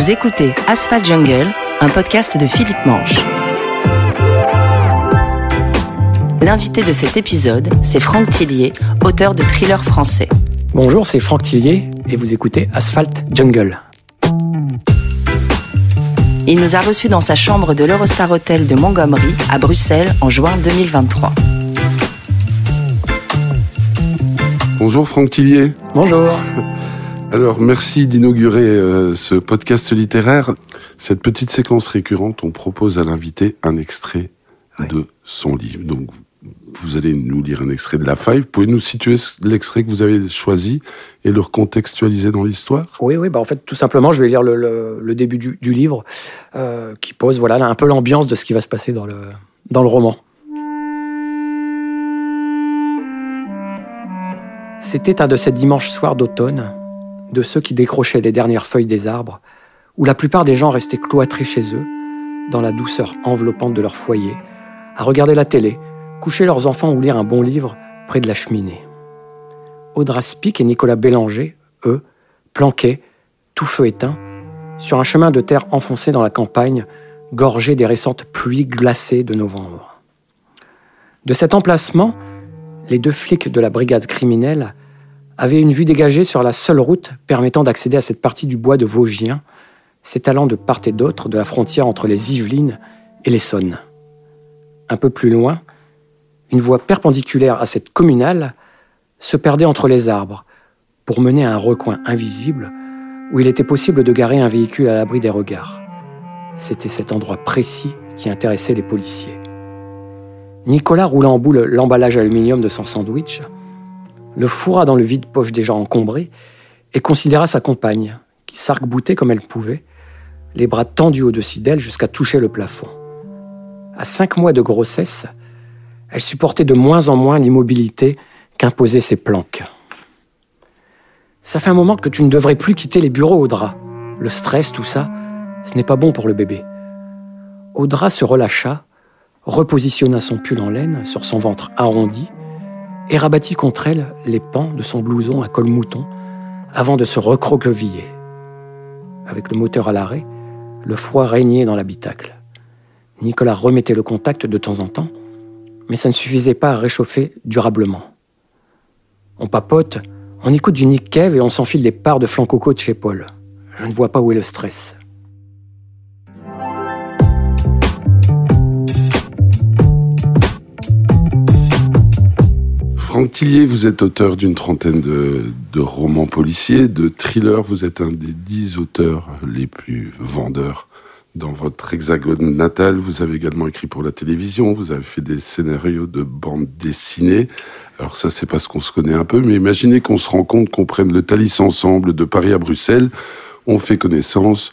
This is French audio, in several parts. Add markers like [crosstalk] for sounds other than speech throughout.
Vous écoutez Asphalt Jungle, un podcast de Philippe Manche. L'invité de cet épisode, c'est Franck Tillier, auteur de thrillers français. Bonjour, c'est Franck Tillier et vous écoutez Asphalt Jungle. Il nous a reçus dans sa chambre de l'Eurostar Hotel de Montgomery à Bruxelles en juin 2023. Bonjour Franck Tillier. Bonjour. [laughs] Alors merci d'inaugurer euh, ce podcast littéraire. Cette petite séquence récurrente, on propose à l'invité un extrait de son livre. Donc vous allez nous lire un extrait de La Faille. Vous pouvez nous situer l'extrait que vous avez choisi et le recontextualiser dans l'histoire? Oui, oui. Bah en fait, tout simplement, je vais lire le, début du, livre euh, qui pose voilà un peu l'ambiance de ce qui va se passer dans le, dans le roman. C'était un de ces dimanches soirs d'automne de ceux qui décrochaient les dernières feuilles des arbres, où la plupart des gens restaient cloîtrés chez eux, dans la douceur enveloppante de leur foyer, à regarder la télé, coucher leurs enfants ou lire un bon livre près de la cheminée. Audra Spic et Nicolas Bélanger, eux, planquaient, tout feu éteint, sur un chemin de terre enfoncé dans la campagne, gorgé des récentes pluies glacées de novembre. De cet emplacement, les deux flics de la brigade criminelle avait une vue dégagée sur la seule route permettant d'accéder à cette partie du bois de Vosgien, s'étalant de part et d'autre de la frontière entre les Yvelines et l'Essonne. Un peu plus loin, une voie perpendiculaire à cette communale se perdait entre les arbres pour mener à un recoin invisible où il était possible de garer un véhicule à l'abri des regards. C'était cet endroit précis qui intéressait les policiers. Nicolas roula en boule l'emballage aluminium de son sandwich le fourra dans le vide-poche déjà encombré et considéra sa compagne, qui s'arc-boutait comme elle pouvait, les bras tendus au-dessus d'elle jusqu'à toucher le plafond. À cinq mois de grossesse, elle supportait de moins en moins l'immobilité qu'imposaient ses planques. Ça fait un moment que tu ne devrais plus quitter les bureaux, Audra. Le stress, tout ça, ce n'est pas bon pour le bébé. Audra se relâcha, repositionna son pull en laine sur son ventre arrondi et rabattit contre elle les pans de son blouson à col mouton avant de se recroqueviller. Avec le moteur à l'arrêt, le froid régnait dans l'habitacle. Nicolas remettait le contact de temps en temps, mais ça ne suffisait pas à réchauffer durablement. On papote, on écoute du Nick Cave et on s'enfile des parts de flan coco de chez Paul. Je ne vois pas où est le stress. Franck Tillier, vous êtes auteur d'une trentaine de, romans policiers, de thrillers. Vous êtes un des dix auteurs les plus vendeurs dans votre hexagone natal. Vous avez également écrit pour la télévision. Vous avez fait des scénarios de bande dessinée. Alors ça, c'est parce qu'on se connaît un peu, mais imaginez qu'on se rend compte qu'on prenne le Thalys ensemble de Paris à Bruxelles. On fait connaissance.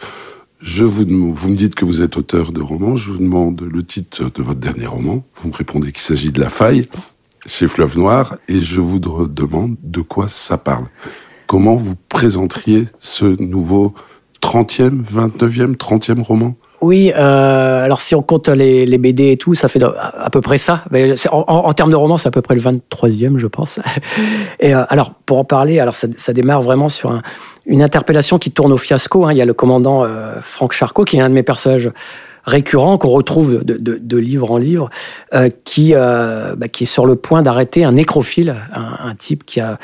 Je vous, vous me dites que vous êtes auteur de romans. Je vous demande le titre de votre dernier roman. Vous me répondez qu'il s'agit de La Faille chez Fleuve Noir et je vous demande de quoi ça parle. Comment vous présenteriez ce nouveau 30e, 29e, 30e roman? Oui, euh, alors si on compte les, BD et tout, ça fait à peu près ça. En, termes de roman, c'est à peu près le 23e, je pense. [laughs] Et euh, alors, pour en parler, alors ça, démarre vraiment sur une interpellation qui tourne au fiasco. Hein. Il y a le commandant euh, Franck Charcot, qui est un de mes personnages récurrent qu'on retrouve de, livre en livre, euh, qui, euh, bah, qui est sur le point d'arrêter un nécrophile, un, type qui a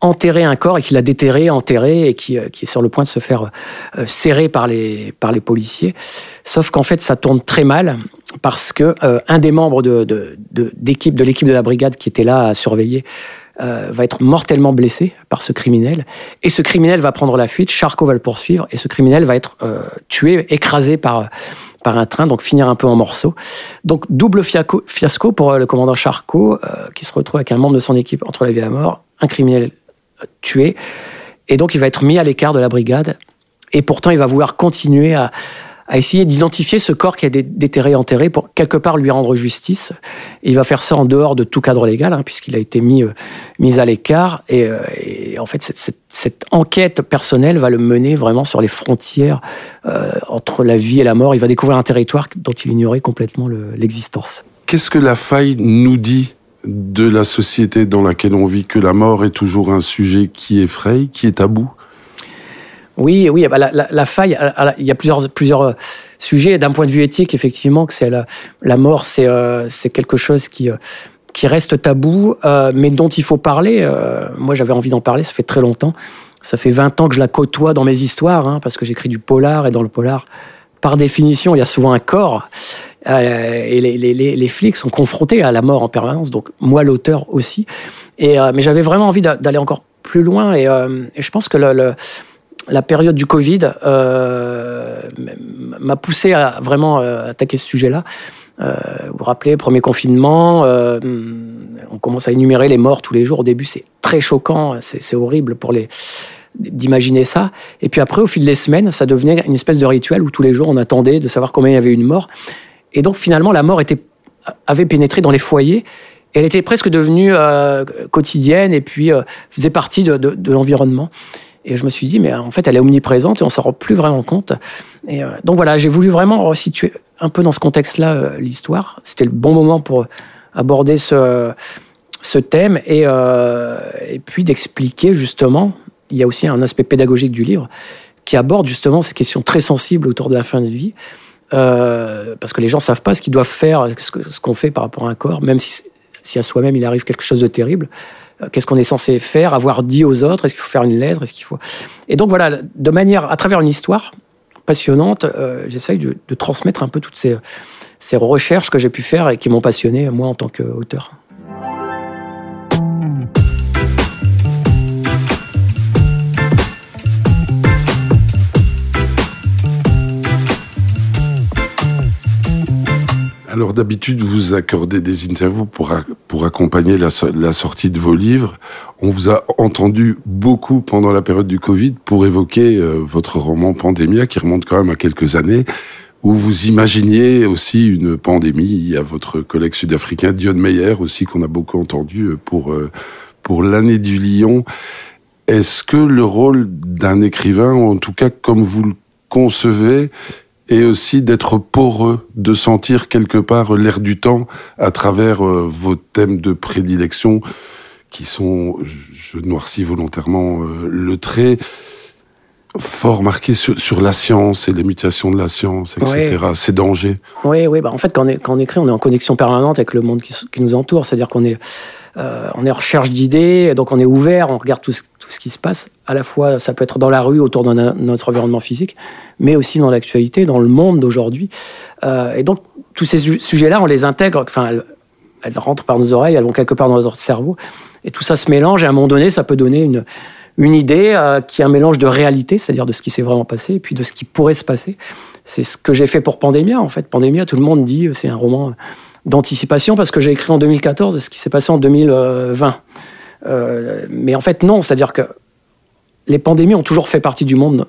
enterré un corps et qui l'a déterré, enterré et qui, euh, est sur le point de se faire serrer par les, policiers. Sauf qu'en fait, ça tourne très mal parce que un des membres de, d'équipe, de l'équipe de la brigade qui était là à surveiller va être mortellement blessé par ce criminel. Et ce criminel va prendre la fuite, Charcot va le poursuivre, et ce criminel va être tué, écrasé par, par un train, donc finir un peu en morceaux. Donc double fiasco pour euh, le commandant Charcot, euh, qui se retrouve avec un membre de son équipe entre la vie et la mort, un criminel euh, tué, et donc il va être mis à l'écart de la brigade, et pourtant il va vouloir continuer à, à essayer d'identifier ce corps qui a été déterré, enterré, pour quelque part lui rendre justice. il va faire ça en dehors de tout cadre légal, hein, puisqu'il a été mis, euh, mis à l'écart. Et, euh, en fait, cette, cette, enquête personnelle va le mener vraiment sur les frontières euh, entre la vie et la mort. Il va découvrir un territoire dont il ignorait complètement l'existence. Qu'est-ce que la faille nous dit de la société dans laquelle on vit, que la mort est toujours un sujet qui effraie, qui est tabou? Oui, oui, bah, la, faille, il y a plusieurs, plusieurs sujets. D'un point de vue éthique, effectivement, que c'est la, mort, c'est c'est quelque chose qui, qui reste tabou, mais dont il faut parler. moi, j'avais envie d'en parler, ça fait très longtemps. Ça fait 20 ans que je la côtoie dans mes histoires, hein, parce que j'écris du polar, et dans le polar, par définition, il y a souvent un corps. Euh, et les, flics sont confrontés à la mort en permanence, donc moi l'auteur aussi. Et, euh, mais j'avais vraiment envie d'aller encore plus loin, et, euh, je pense que la période du Covid m'a poussé à vraiment attaquer ce sujet-là. vous vous rappelez, premier confinement, on commence à énumérer les morts tous les jours. Au début, c'est très choquant, c'est horrible pour les d'imaginer ça. Et puis après, au fil des semaines, ça devenait une espèce de rituel où tous les jours, on attendait de savoir combien il y avait une mort. Et donc finalement, la mort avait pénétré dans les foyers. elle était presque devenue euh, quotidienne et puis euh, faisait partie de, l'environnement. Et je me suis dit, mais en fait, elle est omniprésente et on s'en rend plus vraiment compte. Et euh, donc voilà, j'ai voulu vraiment resituer un peu dans ce contexte-là l'histoire. C'était le bon moment pour aborder ce, thème et, et puis d'expliquer justement il y a aussi un aspect pédagogique du livre qui aborde justement ces questions très sensibles autour de la fin de vie. Euh, parce que les gens ne savent pas ce qu'ils doivent faire, ce qu'on fait par rapport à un corps, même si, à soi-même il arrive quelque chose de terrible. Qu'est-ce qu'on est censé faire, avoir dit aux autres? Est-ce qu'il faut faire une lettre? Est-ce qu'il faut? Et donc voilà, de manière, à travers une histoire passionnante, euh, j'essaye de, transmettre un peu toutes ces, ces recherches que j'ai pu faire et qui m'ont passionné moi en tant qu'auteur. Alors d'habitude, vous accordez des interviews pour, pour accompagner la, sortie de vos livres. On vous a entendu beaucoup pendant la période du Covid pour évoquer euh, votre roman Pandémia, qui remonte quand même à quelques années, où vous imaginiez aussi une pandémie. Il y a votre collègue sud-africain Dion Meyer aussi, qu'on a beaucoup entendu euh, pour, euh, pour l'année du lion. Est-ce que le rôle d'un écrivain, ou en tout cas comme vous le concevez, et aussi d'être poreux, de sentir quelque part l'air du temps à travers euh, vos thèmes de prédilection qui sont, je noircis volontairement euh, le trait, fort marqué sur, la science et les mutations de la science, etc. Ces dangers. Oui, oui. Bah en fait, quand on, quand on, écrit, on est en connexion permanente avec le monde qui, qui nous entoure. C'est-à-dire qu'on est euh, on est en recherche d'idées, donc on est ouvert, on regarde tout ce, qui se passe. À la fois, ça peut être dans la rue, autour de notre environnement physique, mais aussi dans l'actualité, dans le monde d'aujourd'hui. Euh, et donc, tous ces sujets-là, on les intègre, enfin, elles, rentrent par nos oreilles, elles vont quelque part dans notre cerveau, et tout ça se mélange, et à un moment donné, ça peut donner une, idée euh, qui est un mélange de réalité, c'est-à-dire de ce qui s'est vraiment passé, et puis de ce qui pourrait se passer. C'est ce que j'ai fait pour Pandémia, en fait. Pandémia, tout le monde dit, c'est un roman d'anticipation parce que j'ai écrit en 2014 ce qui s'est passé en 2020. Euh, mais en fait, non, c'est-à-dire que les pandémies ont toujours fait partie du monde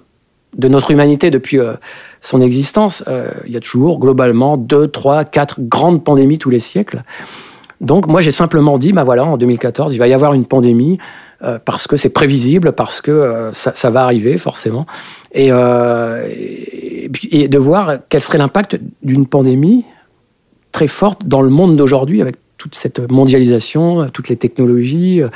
de notre humanité depuis euh, son existence. Euh, il y a toujours globalement deux, trois, quatre grandes pandémies tous les siècles. Donc moi j'ai simplement dit, bah voilà, en 2014, il va y avoir une pandémie parce que c'est prévisible, parce que ça, va arriver forcément, et, et, de voir quel serait l'impact d'une pandémie très forte dans le monde d'aujourd'hui avec toute cette mondialisation, toutes les technologies. Euh,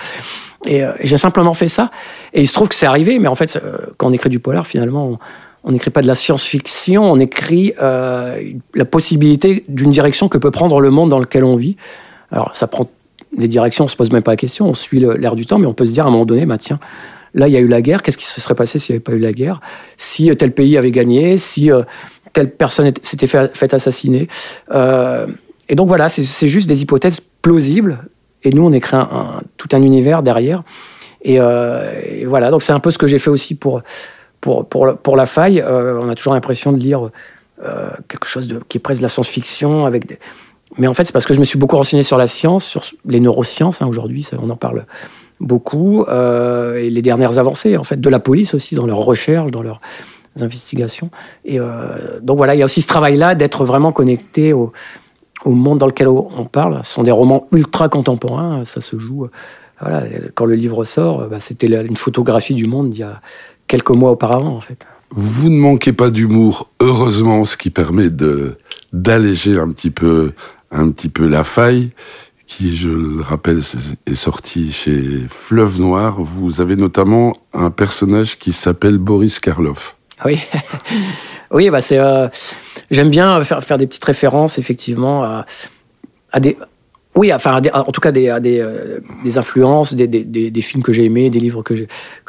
et, j'ai simplement fait ça. Et il se trouve que c'est arrivé, mais en fait, euh, quand on écrit du polar, finalement, on n'écrit pas de la science-fiction, on écrit euh, la possibilité d'une direction que peut prendre le monde dans lequel on vit. Alors, ça prend les directions, on se pose même pas la question, on suit l'air du temps, mais on peut se dire à un moment donné, bah, tiens, là, il y a eu la guerre, qu'est-ce qui se serait passé s'il n'y avait pas eu la guerre? Si tel pays avait gagné, si telle personne s'était fait, fait, assassiner. Euh, et donc voilà, c'est juste des hypothèses plausibles. Et nous, on écrit un, tout un univers derrière. Euh, et, voilà, donc c'est un peu ce que j'ai fait aussi pour, pour, pour, La Faille. Euh, on a toujours l'impression de lire quelque chose qui est presque de la science-fiction. Mais en fait, c'est parce que je me suis beaucoup renseigné sur la science, sur les neurosciences. Hein, Aujourd'hui, on en parle beaucoup. et les dernières avancées, en fait, de la police aussi, dans leurs recherches, dans leurs investigations. Et euh, donc voilà, il y a aussi ce travail-là d'être vraiment connecté au, au, monde dans lequel on parle. Ce sont des romans ultra contemporains, ça se joue. Voilà, quand le livre sort, bah, c'était une photographie du monde d'il y a quelques mois auparavant, en fait. Vous ne manquez pas d'humour, heureusement, ce qui permet de d'alléger un petit peu un petit peu la faille qui, je le rappelle, est sorti chez Fleuve Noir. Vous avez notamment un personnage qui s'appelle Boris Karloff. Oui, [laughs] oui, bah c'est. Euh, j'aime bien faire, faire des petites références, effectivement, à, à des. Oui, enfin, en tout cas, des, à des, euh, des influences, des, des, films que j'ai aimés, des livres que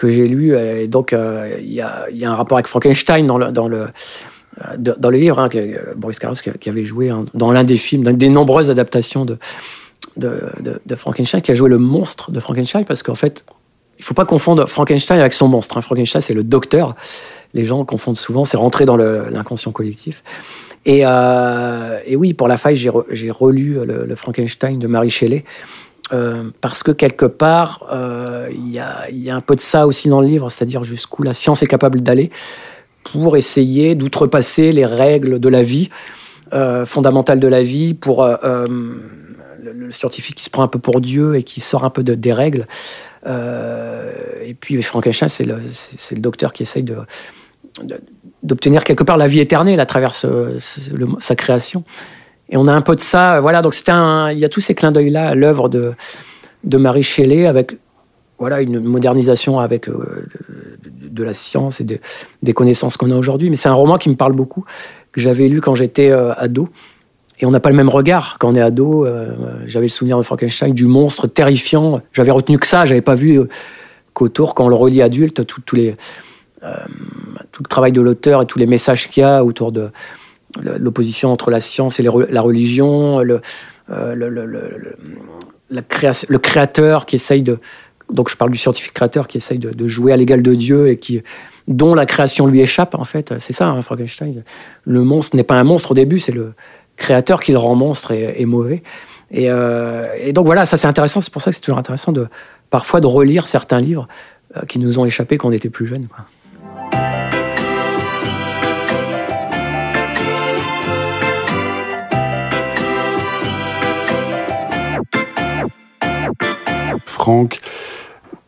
j'ai, lus. Donc, euh, il y, a, y, a, un rapport avec Frankenstein dans le, dans le, dans le livre, hein, Boris Karloff qui avait joué hein, dans l'un des films, dans des nombreuses adaptations de, de, de, Frankenstein, qui a joué le monstre de Frankenstein, parce qu'en fait, il faut pas confondre Frankenstein avec son monstre. Hein. Frankenstein, c'est le docteur. Les gens confondent souvent, c'est rentré dans l'inconscient collectif. Et, euh, et, oui, pour la faille, j'ai relu le, Frankenstein de Marie Shelley. Euh, parce que quelque part, euh, il y, a, y, a, un peu de ça aussi dans le livre, c'est-à-dire jusqu'où la science est capable d'aller pour essayer d'outrepasser les règles de la vie, fondamentales de la vie, pour le, scientifique qui se prend un peu pour Dieu et qui sort un peu de, des règles. Euh, et puis Frankenstein, c'est le, le, docteur qui essaye d'obtenir quelque part la vie éternelle à travers sa création. Et on a un peu de ça. Voilà, donc c'était il y a tous ces clins d'œil-là à l'œuvre de, de Marie Shelley avec voilà, une modernisation avec euh, de, la science et des connaissances qu'on a aujourd'hui. Mais c'est un roman qui me parle beaucoup, que j'avais lu quand j'étais euh, ado et on n'a pas le même regard quand on est ado. Euh, j'avais le souvenir de Frankenstein, du monstre terrifiant. J'avais retenu que ça, j'avais pas vu euh, qu'autour, quand on le relit adulte, euh, tout le travail de l'auteur et tous les messages qu'il y a autour de l'opposition entre la science et la religion, le créateur qui essaye de. Donc je parle du scientifique créateur qui essaye de, jouer à l'égal de Dieu et qui dont la création lui échappe en fait. C'est ça, hein, Frankenstein. Le monstre n'est pas un monstre au début, c'est le créateur qui le rend monstre et, mauvais. Euh, et, donc voilà, ça c'est intéressant. C'est pour ça que c'est toujours intéressant de parfois de relire certains livres euh, qui nous ont échappé quand on était plus jeunes. Franck,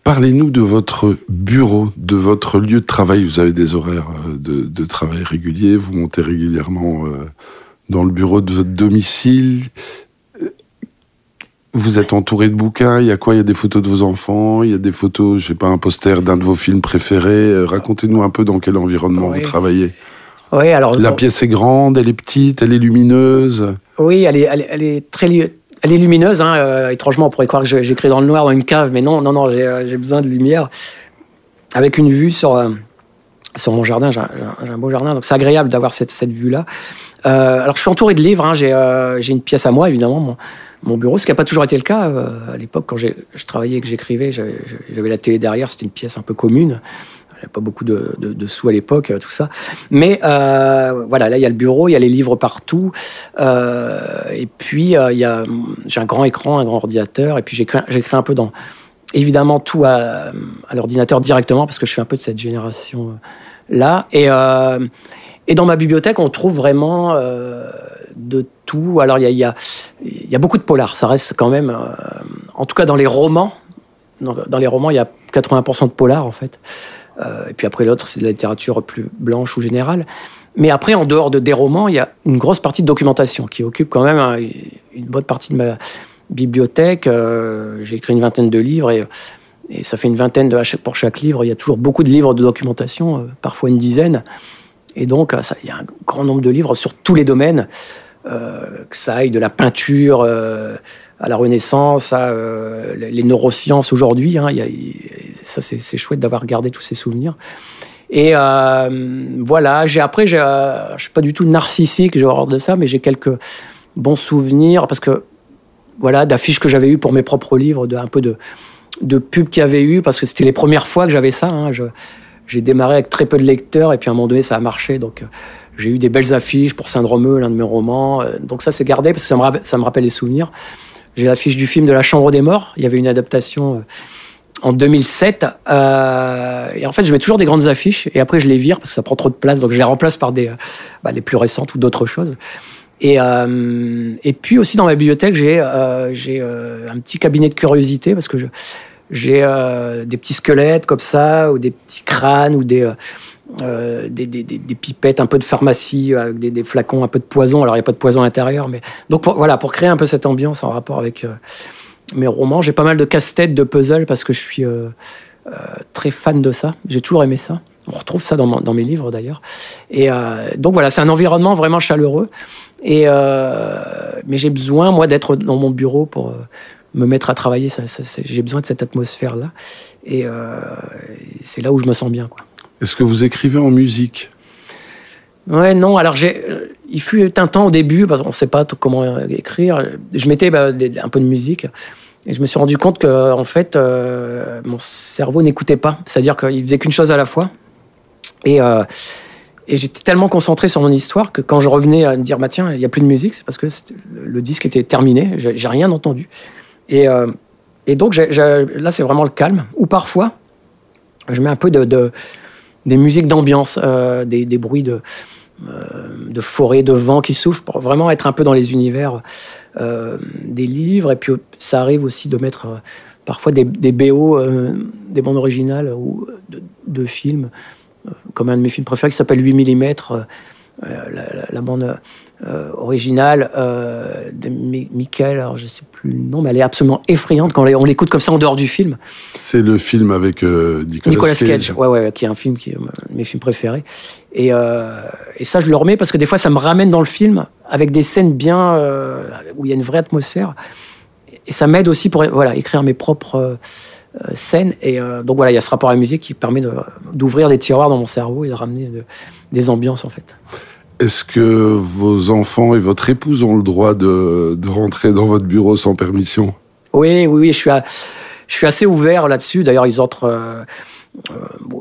parlez-nous de votre bureau, de votre lieu de travail. Vous avez des horaires euh, de, travail réguliers, vous montez régulièrement dans le bureau de votre domicile. Vous êtes entouré de bouquins, il y a quoi? Il y a des photos de vos enfants, il y a des photos, je sais pas, un poster d'un de vos films préférés. Euh, racontez-nous un peu dans quel environnement vous travaillez. Oui, alors la pièce est grande, elle est petite, elle est lumineuse. Oui, elle est, elle est, très elle est lumineuse. Hein. Euh, étrangement, on pourrait croire que j'écris dans le noir dans une cave, mais non, non, non, j'ai euh, besoin de lumière avec une vue sur sur mon jardin. J'ai un, beau jardin, donc c'est agréable d'avoir cette, cette vue-là. Euh, alors, je suis entouré de livres. Hein. Euh, j'ai une pièce à moi, évidemment, mon, bureau, ce qui n'a pas toujours été le cas. Euh, à l'époque, quand je travaillais et que j'écrivais, j'avais la télé derrière. C'était une pièce un peu commune. Il n'y avait pas beaucoup de, sous à l'époque, tout ça. Mais voilà, là, il y a le bureau, il y a les livres partout. et puis, j'ai un grand écran, un grand ordinateur. Et puis, j'écris un peu dans, évidemment, tout à, l'ordinateur directement, parce que je suis un peu de cette génération-là. Et, et dans ma bibliothèque, on trouve vraiment euh, de tout. Alors, il y a, y, y a, beaucoup de polars. Ça reste quand même, euh, en tout cas dans les romans. Dans, les romans, il y a 80% de polars, en fait. Euh, et puis après, l'autre, c'est de la littérature plus blanche ou générale. Mais après, en dehors de, des romans, il y a une grosse partie de documentation qui occupe quand même une bonne partie de ma bibliothèque. J'ai écrit une vingtaine de livres et, et, ça fait une vingtaine de, pour chaque livre. Il y a toujours beaucoup de livres de documentation, parfois une dizaine. Et donc, euh, il y a un grand nombre de livres sur tous les domaines, euh, que ça aille de la peinture euh, à la Renaissance, à les neurosciences aujourd'hui. Hein, ça, c'est chouette d'avoir gardé tous ces souvenirs. Et voilà, j'ai après, je ne suis pas du tout narcissique, j'ai horreur de ça, mais j'ai quelques bons souvenirs parce que voilà, d'affiches que j'avais eues pour mes propres livres, de, un peu de, de pubs qu'il y avait eu, parce que c'était les premières fois que j'avais ça. Hein, j'ai démarré avec très peu de lecteurs et puis à un moment donné, ça a marché. Donc, euh, j'ai eu des belles affiches pour Syndrome, l'un de mes romans. Euh, donc, ça, c'est gardé parce que ça me, rappelle, ça me rappelle les souvenirs. J'ai l'affiche du film de La Chambre des Morts. Il y avait une adaptation euh, en 2007. et en fait, je mets toujours des grandes affiches et après, je les vire parce que ça prend trop de place. Donc, je les remplace par des, bah, les plus récentes ou d'autres choses. Et, et puis aussi dans ma bibliothèque, j'ai j'ai un petit cabinet de curiosité parce que je, j'ai des petits squelettes comme ça, ou des petits crânes, ou des, des, des, des, pipettes, un peu de pharmacie, des, flacons, un peu de poison. Alors, il n'y a pas de poison à l'intérieur, mais. Donc, voilà, pour créer un peu cette ambiance en rapport avec mes romans, j'ai pas mal de casse-tête, de puzzles, parce que je suis très fan de ça. J'ai toujours aimé ça. On retrouve ça dans, mes livres d'ailleurs. Et euh, donc voilà, c'est un environnement vraiment chaleureux. Et euh, mais j'ai besoin moi d'être dans mon bureau pour euh, me mettre à travailler. j'ai besoin de cette atmosphère là. Et c'est là où je me sens bien. Est-ce que vous écrivez en musique? Ouais, non. Alors j'ai, il fut un temps au début, parce qu'on ne sait pas comment écrire. Je mettais bah, un peu de musique. Et je me suis rendu compte que, en fait, mon cerveau n'écoutait pas. C'est-à-dire qu'il faisait qu'une chose à la fois. Euh, et, j'étais tellement concentré sur mon histoire que quand je revenais à me dire, bah, tiens, il n'y a plus de musique, c'est parce que le disque était terminé, j'ai rien entendu. Et, euh, donc là, c'est vraiment le calme. Ou parfois, je mets un peu de, des musiques d'ambiance, euh, des, bruits de, forêt, de vent qui soufflent, pour vraiment être un peu dans les univers des livres. Et puis, ça arrive aussi de mettre parfois des, BO, des bandes originales ou de films comme un de mes films préférés qui s'appelle 8 mm, euh, la, bande euh, originale euh, de Michael, alors je sais plus le nom, mais elle est absolument effrayante quand on l'écoute comme ça en dehors du film. C'est le film avec Nicolas, Nicolas, Cage, Ouais, ouais, qui est un film qui est de mes films préférés. Et, et, ça, je le remets parce que des fois, ça me ramène dans le film avec des scènes bien où il y a une vraie atmosphère. Et ça m'aide aussi pour voilà, écrire mes propres euh, scène. Et euh, donc voilà, il y a ce rapport à la musique qui permet d'ouvrir des tiroirs dans mon cerveau et de ramener des ambiances en fait. Est-ce que vos enfants et votre épouse ont le droit de, rentrer dans votre bureau sans permission? Oui, oui, je suis, assez ouvert là-dessus. D'ailleurs, ils entrent euh,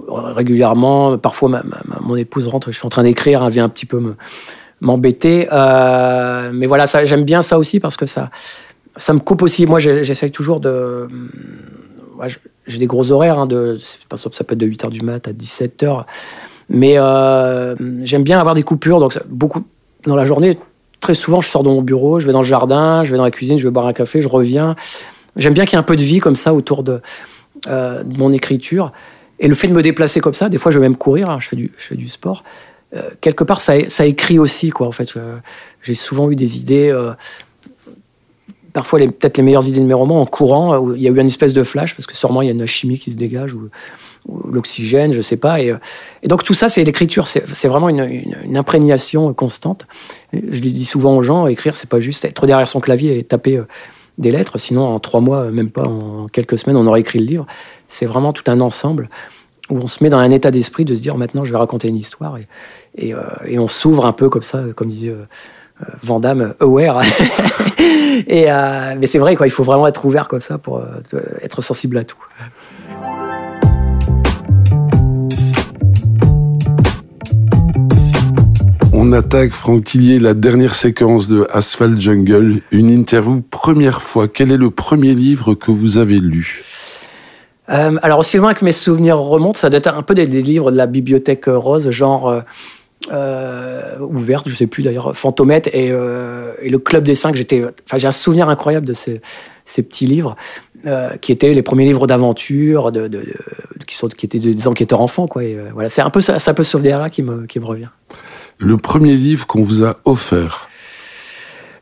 régulièrement. Parfois, mon épouse rentre, je suis en train d'écrire, elle vient un petit peu m'embêter. mais voilà, j'aime bien ça aussi parce que ça, ça me coupe aussi. Moi, j'essaye toujours de j'ai des gros horaires, hein, de, ça peut être de 8h du mat à 17h, mais euh, j'aime bien avoir des coupures, donc beaucoup dans la journée, très souvent je sors de mon bureau, je vais dans le jardin, je vais dans la cuisine, je vais boire un café, je reviens. J'aime bien qu'il y ait un peu de vie comme ça autour de, euh, mon écriture. Et le fait de me déplacer comme ça, des fois je vais même courir, hein, je, fais du, je fais du sport, euh, quelque part ça, écrit aussi, quoi, en fait. j'ai souvent eu des idées parfois peut-être les meilleures idées de mes romans en courant, où il y a eu une espèce de flash, parce que sûrement il y a une chimie qui se dégage, l'oxygène, je sais pas. Et, euh, et donc tout ça, c'est l'écriture, c'est vraiment une, imprégnation constante. Je le dis souvent aux gens, écrire, c'est pas juste être derrière son clavier et taper euh, des lettres, sinon en trois mois, même pas en quelques semaines, on aurait écrit le livre. C'est vraiment tout un ensemble où on se met dans un état d'esprit de se dire maintenant je vais raconter une histoire et, euh, on s'ouvre un peu comme ça, comme disait Vandame aware. [laughs] euh, mais c'est vrai, quoi, il faut vraiment être ouvert comme ça pour euh, être sensible à tout. On attaque, Franck Tillier, la dernière séquence de Asphalt Jungle, une interview première fois. Quel est le premier livre que vous avez lu? Euh, alors aussi loin que mes souvenirs remontent, ça doit être un peu des, livres de la bibliothèque rose, genre euh, ouverte, je sais plus d'ailleurs, Fantomette et, euh, et, le Club des Cinq. J'ai un souvenir incroyable de ces, petits livres euh, qui étaient les premiers livres d'aventure, qui, sont, qui étaient des enquêteurs enfants. Quoi. Voilà, c'est un peu ça, un peu ce souvenir-là qui me, qui me revient. Le premier livre qu'on vous a offert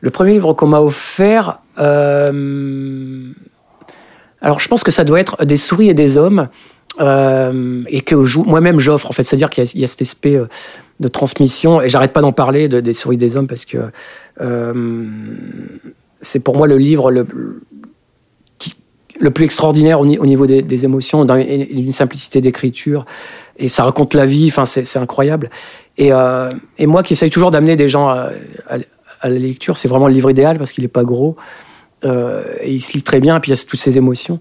Le premier livre qu'on m'a offert. alors, je pense que ça doit être Des souris et des hommes. et que moi-même j'offre en fait, c'est-à-dire qu'il y, a cet aspect de transmission. Et j'arrête pas d'en parler de, des souris des hommes parce que euh, c'est pour moi le livre le, plus extraordinaire au, niveau des, émotions, d'une simplicité d'écriture. Et ça raconte la vie, enfin, c'est incroyable. Et, euh, et, moi qui essaye toujours d'amener des gens à, la lecture, c'est vraiment le livre idéal parce qu'il n'est pas gros. Euh, et il se lit très bien, et puis il y a toutes ces émotions.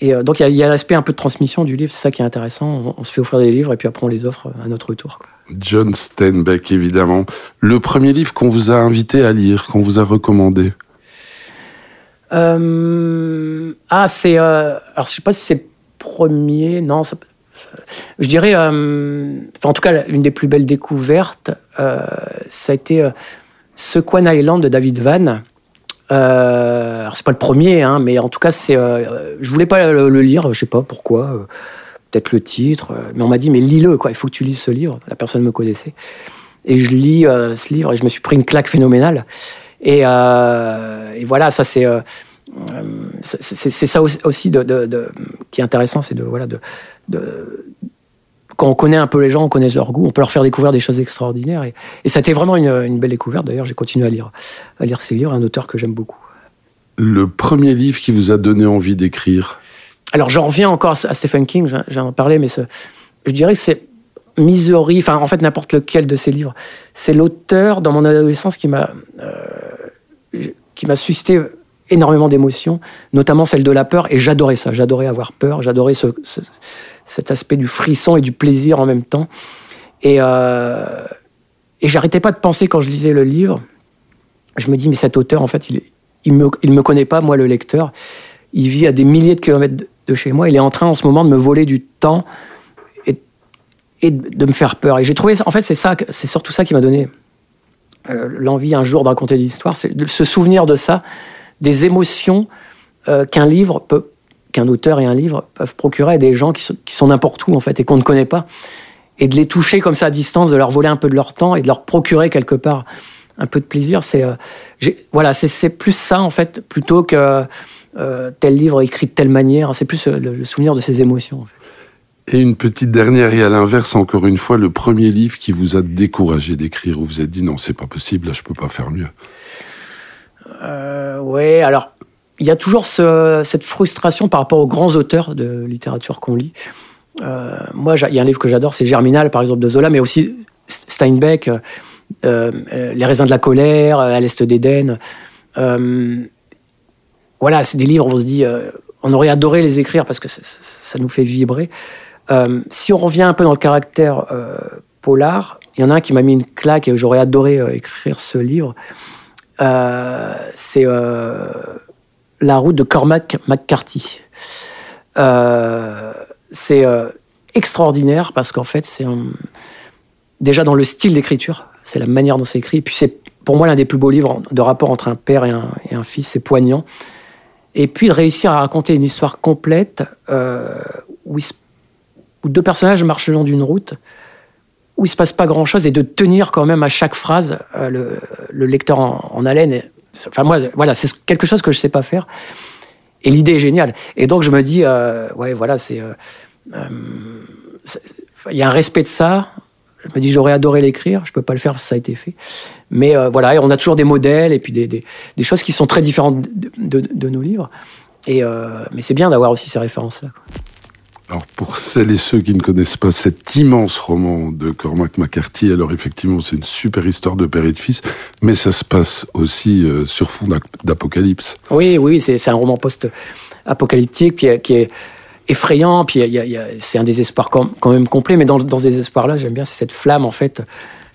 Et donc il y a, l'aspect un peu de transmission du livre, c'est ça qui est intéressant. On, se fait offrir des livres et puis après on les offre à notre tour. John Steinbeck, évidemment. Le premier livre qu'on vous a invité à lire, qu'on vous a recommandé? Euh, Ah, c'est. Euh, alors, je sais pas si c'est premier. Non, je dirais. Euh, en tout cas, une des plus belles découvertes, ça a été Sequan Island de David Van. Euh, alors c'est pas le premier, hein, mais en tout cas, c'est, euh, je voulais pas le, lire, je sais pas pourquoi, euh, peut-être le titre, mais on m'a dit mais lis-le, quoi, il faut que tu lises ce livre. La personne me connaissait, et je lis ce livre et je me suis pris une claque phénoménale. Et, voilà, ça c'est c'est ça aussi qui est intéressant, c'est de voilà de, quand on connaît un peu les gens, on connaît leur goût, on peut leur faire découvrir des choses extraordinaires. Et, ça a été vraiment une, belle découverte. D'ailleurs, j'ai continué à lire, à lire ces livres, un auteur que j'aime beaucoup. Le premier livre qui vous a donné envie d'écrire? Alors, j'en reviens encore à Stephen King, j'en parlais, mais je dirais que c'est Misery, enfin, en fait, n'importe lequel de ses livres. C'est l'auteur, dans mon adolescence, qui m'a euh, qui m'a suscité énormément d'émotions, notamment celle de la peur, et j'adorais ça, j'adorais avoir peur, j'adorais ce, cet aspect du frisson et du plaisir en même temps. Et, euh, et j'arrêtais pas de penser quand je lisais le livre, je me dis, mais cet auteur, en fait, il, il me, il me connaît pas, moi, le lecteur, il vit à des milliers de kilomètres de chez moi, il est en train en ce moment de me voler du temps et, et de me faire peur. Et j'ai trouvé, en fait, c'est ça, c'est surtout ça qui m'a donné euh, l'envie un jour de raconter l'histoire, c'est de se souvenir de ça, des émotions euh, qu'un livre peut, qu'un auteur et un livre peuvent procurer à des gens qui sont, n'importe où en fait et qu'on ne connaît pas, et de les toucher comme ça à distance, de leur voler un peu de leur temps et de leur procurer quelque part un peu de plaisir. C'est euh, voilà, c'est plus ça en fait plutôt que euh, tel livre écrit de telle manière. C'est plus le, souvenir de ces émotions. Et une petite dernière, et à l'inverse, encore une fois, le premier livre qui vous a découragé d'écrire, où vous vous êtes dit non, c'est pas possible, là, je peux pas faire mieux. Euh, oui, alors il y a toujours cette frustration par rapport aux grands auteurs de littérature qu'on lit. Euh, moi, il y a un livre que j'adore, c'est Germinal, par exemple, de Zola, mais aussi Steinbeck, euh, euh, Les raisins de la colère, À l'Est d'Éden. voilà, c'est des livres où on se dit, on aurait adoré les écrire parce que ça, nous fait vibrer. si on revient un peu dans le caractère polar, il y en a un qui m'a mis une claque et j'aurais adoré écrire ce livre. c'est la route de Cormac McCarthy. Euh, c'est euh, extraordinaire parce qu'en fait, c'est déjà dans le style d'écriture, c'est la manière dont c'est écrit. puis c'est pour moi l'un des plus beaux livres de rapport entre un père et un, fils, c'est poignant. Et puis de réussir à raconter une histoire complète euh, où, deux personnages marchent le long d'une route, où il se passe pas grand chose, et de tenir quand même à chaque phrase le, lecteur en haleine. Enfin, moi, voilà, c'est quelque chose que je sais pas faire. Et l'idée est géniale. Et donc, je me dis, euh, ouais, voilà, c'est. Euh, euh, il y a un respect de ça. Je me dis, j'aurais adoré l'écrire. Je peux pas le faire parce que ça a été fait. Mais voilà, on a toujours des modèles et puis des, des, choses qui sont très différentes de, de, nos livres. Et, mais c'est bien d'avoir aussi ces références-là. Alors pour celles et ceux qui ne connaissent pas cet immense roman de Cormac McCarthy, alors effectivement c'est une super histoire de père et de fils, mais ça se passe aussi euh, sur fond d'apocalypse. Oui, oui, c'est un roman post-apocalyptique qui, est effrayant, puis c'est un désespoir quand, même complet, mais dans, dans ce désespoir-là, j'aime bien, cette flamme en fait,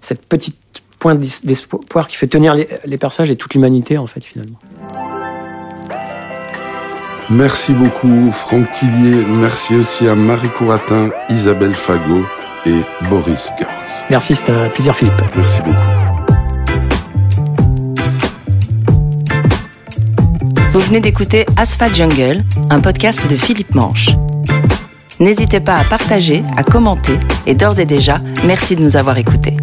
cette petite pointe d'espoir qui fait tenir les personnages et toute l'humanité en fait finalement. Merci beaucoup Franck Tillier, merci aussi à Marie Couratin, Isabelle Fagot et Boris Gertz. Merci, c'était un plaisir Philippe. Merci beaucoup. Vous venez d'écouter Asphalt Jungle, un podcast de Philippe Manche. N'hésitez pas à partager, à commenter et d'ores et déjà, merci de nous avoir écoutés.